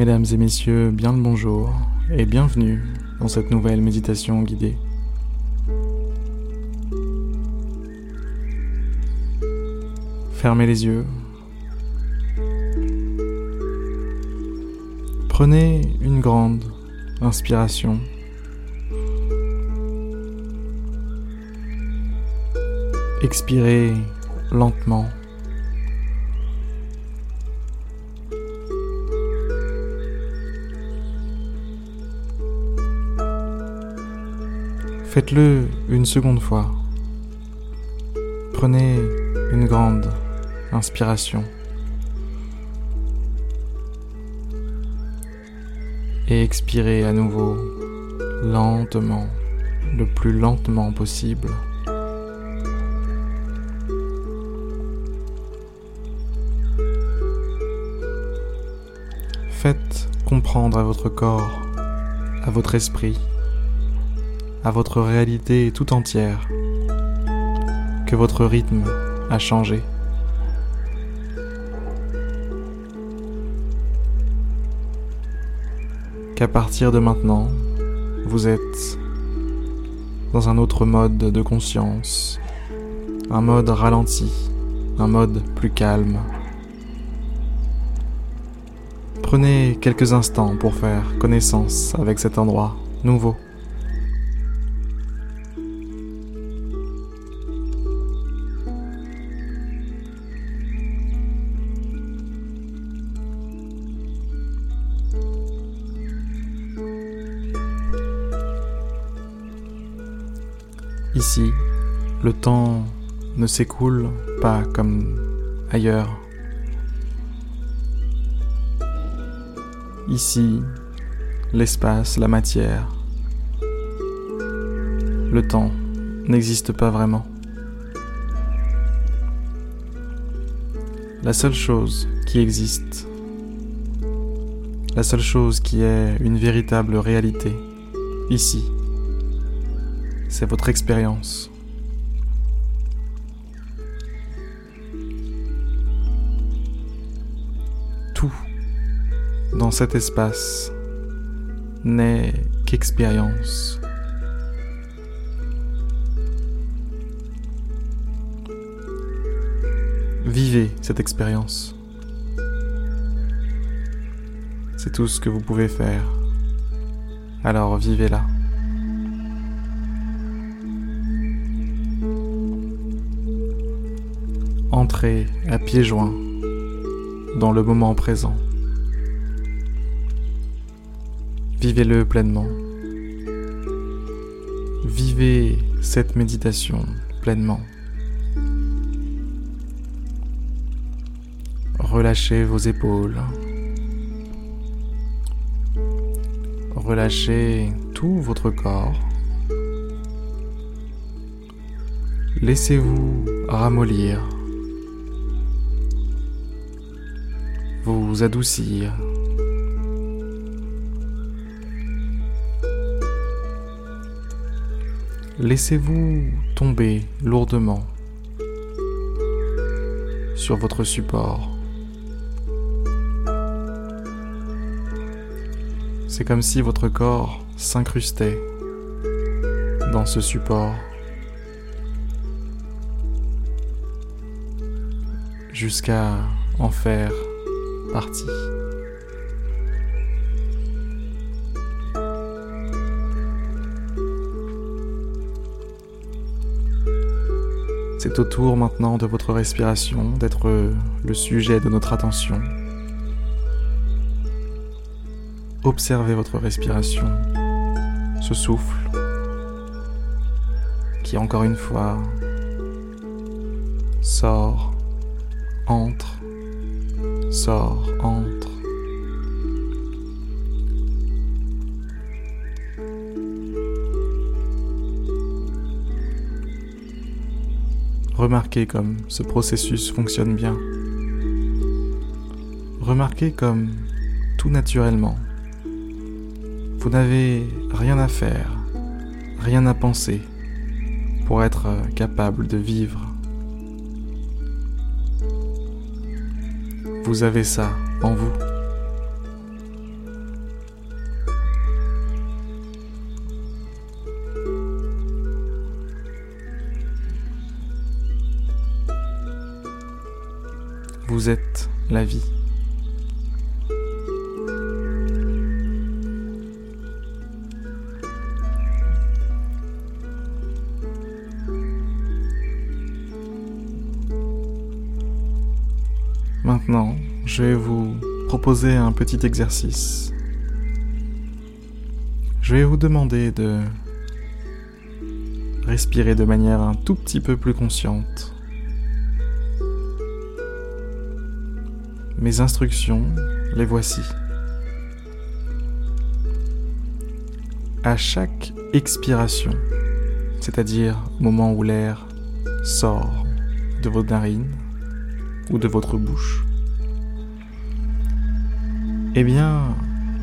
Mesdames et messieurs, bien le bonjour et bienvenue dans cette nouvelle méditation guidée. Fermez les yeux. Prenez une grande inspiration. Expirez lentement. Faites-le une seconde fois. Prenez une grande inspiration. Et expirez à nouveau lentement, le plus lentement possible. Faites comprendre à votre corps, à votre esprit, à votre réalité tout entière que votre rythme a changé. Qu'à partir de maintenant, vous êtes dans un autre mode de conscience, un mode ralenti, un mode plus calme. Prenez quelques instants pour faire connaissance avec cet endroit nouveau. Ici, le temps ne s'écoule pas comme ailleurs. Ici, l'espace, la matière, le temps n'existe pas vraiment. La seule chose qui existe, la seule chose qui est une véritable réalité, ici, c'est votre expérience. Tout dans cet espace n'est qu'expérience. Vivez cette expérience. C'est tout ce que vous pouvez faire. Alors vivez-la. À pieds joints dans le moment présent. Vivez-le pleinement. Vivez cette méditation pleinement. Relâchez vos épaules. Relâchez tout votre corps. Laissez-vous ramollir. Adoucir. Laissez-vous tomber lourdement sur votre support. C'est comme si votre corps s'incrustait dans ce support jusqu'à en faire C'est au tour maintenant de votre respiration d'être le sujet de notre attention. Observez votre respiration, ce souffle qui encore une fois sort, entre sort, entre. Remarquez comme ce processus fonctionne bien. Remarquez comme tout naturellement. Vous n'avez rien à faire, rien à penser pour être capable de vivre vous avez ça en vous. Vous êtes la vie. Maintenant, je vais vous proposer un petit exercice. Je vais vous demander de respirer de manière un tout petit peu plus consciente. Mes instructions, les voici. À chaque expiration, c'est-à-dire au moment où l'air sort de vos narines ou de votre bouche, eh bien,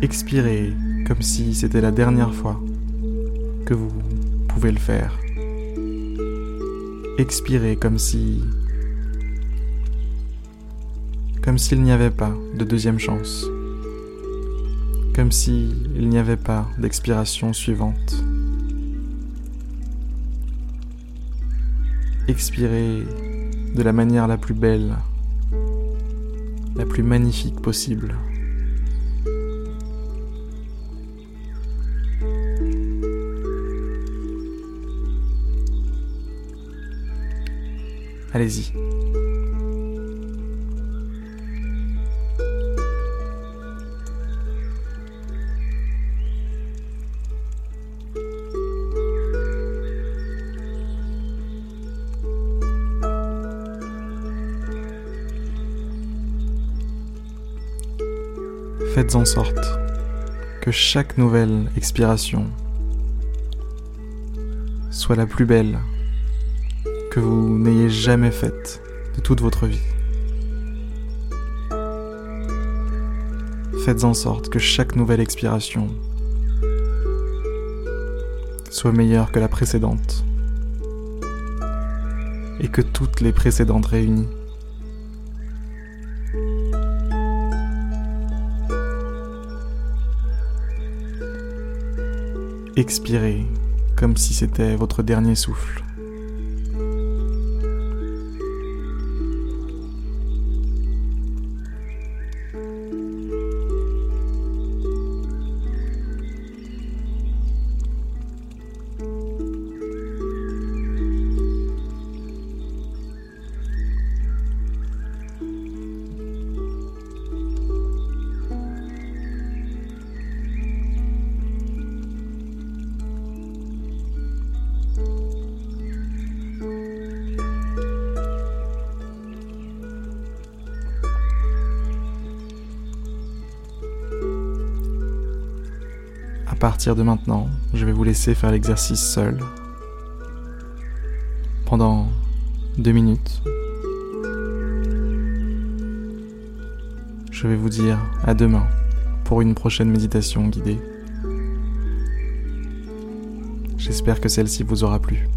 expirez comme si c'était la dernière fois que vous pouvez le faire. Expirez comme si... Comme s'il n'y avait pas de deuxième chance. Comme s'il n'y avait pas d'expiration suivante. Expirez de la manière la plus belle, la plus magnifique possible. Allez-y. Faites en sorte que chaque nouvelle expiration soit la plus belle que vous n'ayez jamais faite de toute votre vie. Faites en sorte que chaque nouvelle expiration soit meilleure que la précédente et que toutes les précédentes réunies. Expirez comme si c'était votre dernier souffle. Partir de maintenant, je vais vous laisser faire l'exercice seul. Pendant deux minutes. Je vais vous dire à demain pour une prochaine méditation guidée. J'espère que celle-ci vous aura plu.